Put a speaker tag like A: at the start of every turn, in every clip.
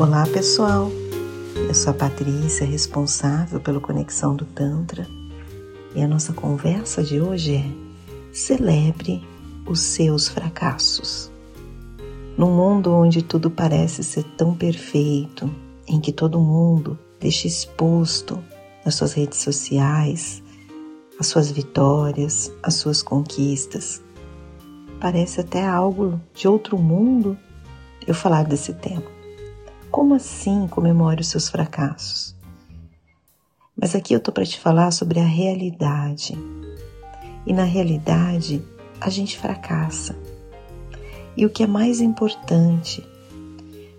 A: Olá pessoal, eu sou a Patrícia, responsável pela Conexão do Tantra, e a nossa conversa de hoje é: celebre os seus fracassos. Num mundo onde tudo parece ser tão perfeito, em que todo mundo deixa exposto nas suas redes sociais as suas vitórias, as suas conquistas, parece até algo de outro mundo eu falar desse tema. Como assim comemore os seus fracassos? Mas aqui eu tô para te falar sobre a realidade. E na realidade, a gente fracassa. E o que é mais importante,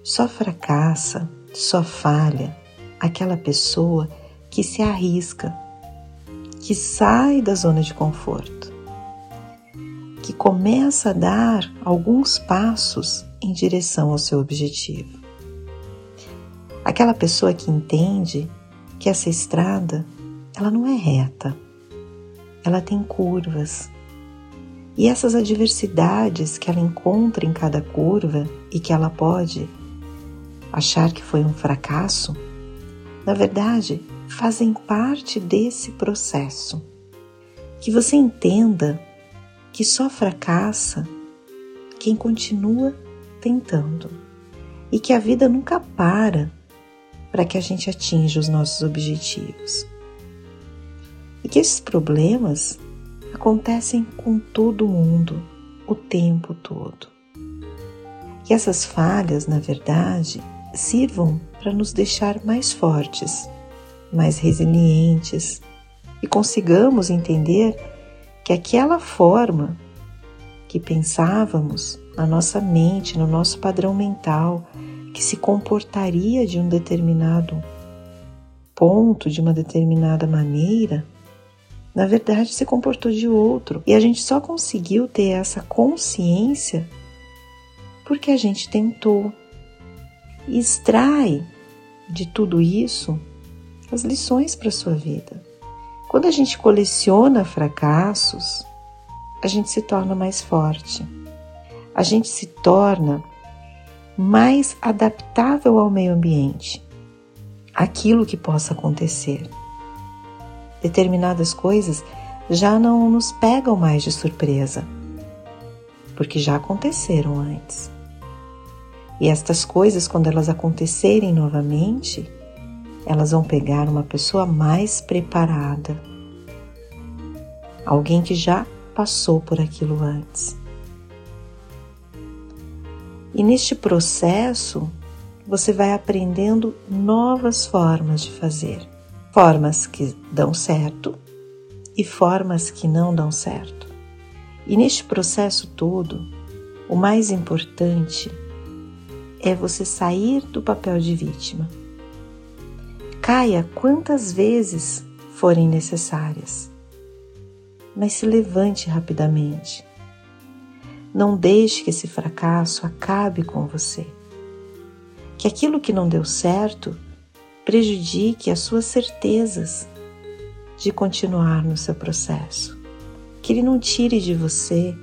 A: só fracassa, só falha aquela pessoa que se arrisca, que sai da zona de conforto, que começa a dar alguns passos em direção ao seu objetivo. Aquela pessoa que entende que essa estrada, ela não é reta. Ela tem curvas. E essas adversidades que ela encontra em cada curva e que ela pode achar que foi um fracasso, na verdade, fazem parte desse processo. Que você entenda que só fracassa quem continua tentando e que a vida nunca para para que a gente atinja os nossos objetivos. E que esses problemas acontecem com todo mundo o tempo todo. Que essas falhas, na verdade, sirvam para nos deixar mais fortes, mais resilientes e consigamos entender que aquela forma que pensávamos na nossa mente, no nosso padrão mental, que se comportaria de um determinado ponto, de uma determinada maneira, na verdade se comportou de outro. E a gente só conseguiu ter essa consciência porque a gente tentou. E extrai de tudo isso as lições para a sua vida. Quando a gente coleciona fracassos, a gente se torna mais forte. A gente se torna mais adaptável ao meio ambiente, aquilo que possa acontecer. Determinadas coisas já não nos pegam mais de surpresa, porque já aconteceram antes. E estas coisas, quando elas acontecerem novamente, elas vão pegar uma pessoa mais preparada, alguém que já passou por aquilo antes. E neste processo, você vai aprendendo novas formas de fazer, formas que dão certo e formas que não dão certo. E neste processo todo, o mais importante é você sair do papel de vítima. Caia quantas vezes forem necessárias, mas se levante rapidamente não deixe que esse fracasso acabe com você. Que aquilo que não deu certo prejudique as suas certezas de continuar no seu processo. Que ele não tire de você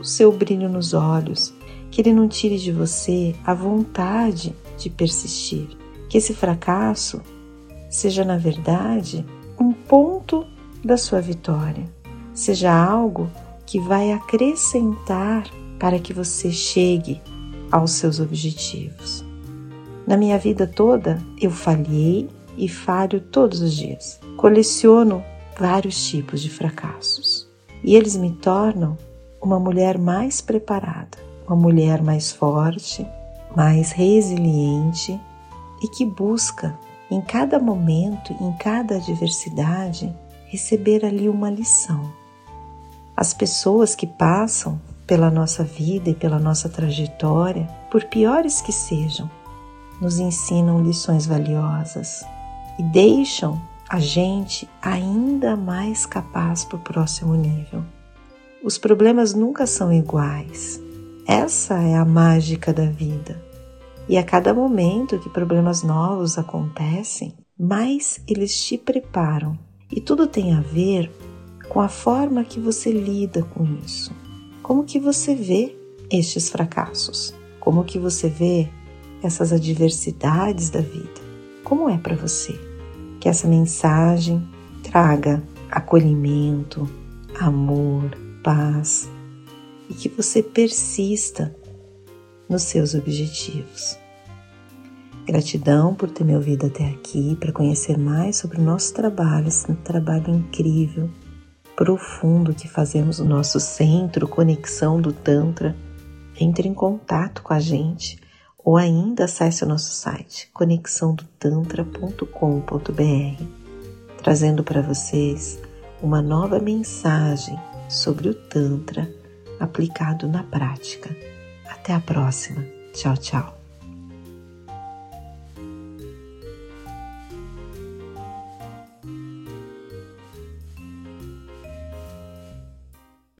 A: o seu brilho nos olhos, que ele não tire de você a vontade de persistir. Que esse fracasso seja, na verdade, um ponto da sua vitória, seja algo que vai acrescentar para que você chegue aos seus objetivos. Na minha vida toda, eu falhei e falho todos os dias. Coleciono vários tipos de fracassos e eles me tornam uma mulher mais preparada, uma mulher mais forte, mais resiliente e que busca em cada momento, em cada adversidade, receber ali uma lição as pessoas que passam pela nossa vida e pela nossa trajetória, por piores que sejam, nos ensinam lições valiosas e deixam a gente ainda mais capaz para o próximo nível. Os problemas nunca são iguais. Essa é a mágica da vida. E a cada momento que problemas novos acontecem, mais eles te preparam. E tudo tem a ver com a forma que você lida com isso. Como que você vê estes fracassos? Como que você vê essas adversidades da vida. Como é para você? Que essa mensagem traga acolhimento, amor, paz e que você persista nos seus objetivos. Gratidão por ter me ouvido até aqui, para conhecer mais sobre o nosso trabalho, esse trabalho incrível, profundo que fazemos no nosso centro Conexão do Tantra. Entre em contato com a gente ou ainda acesse o nosso site conexãodotantra.com.br, trazendo para vocês uma nova mensagem sobre o Tantra aplicado na prática. Até a próxima. Tchau, tchau.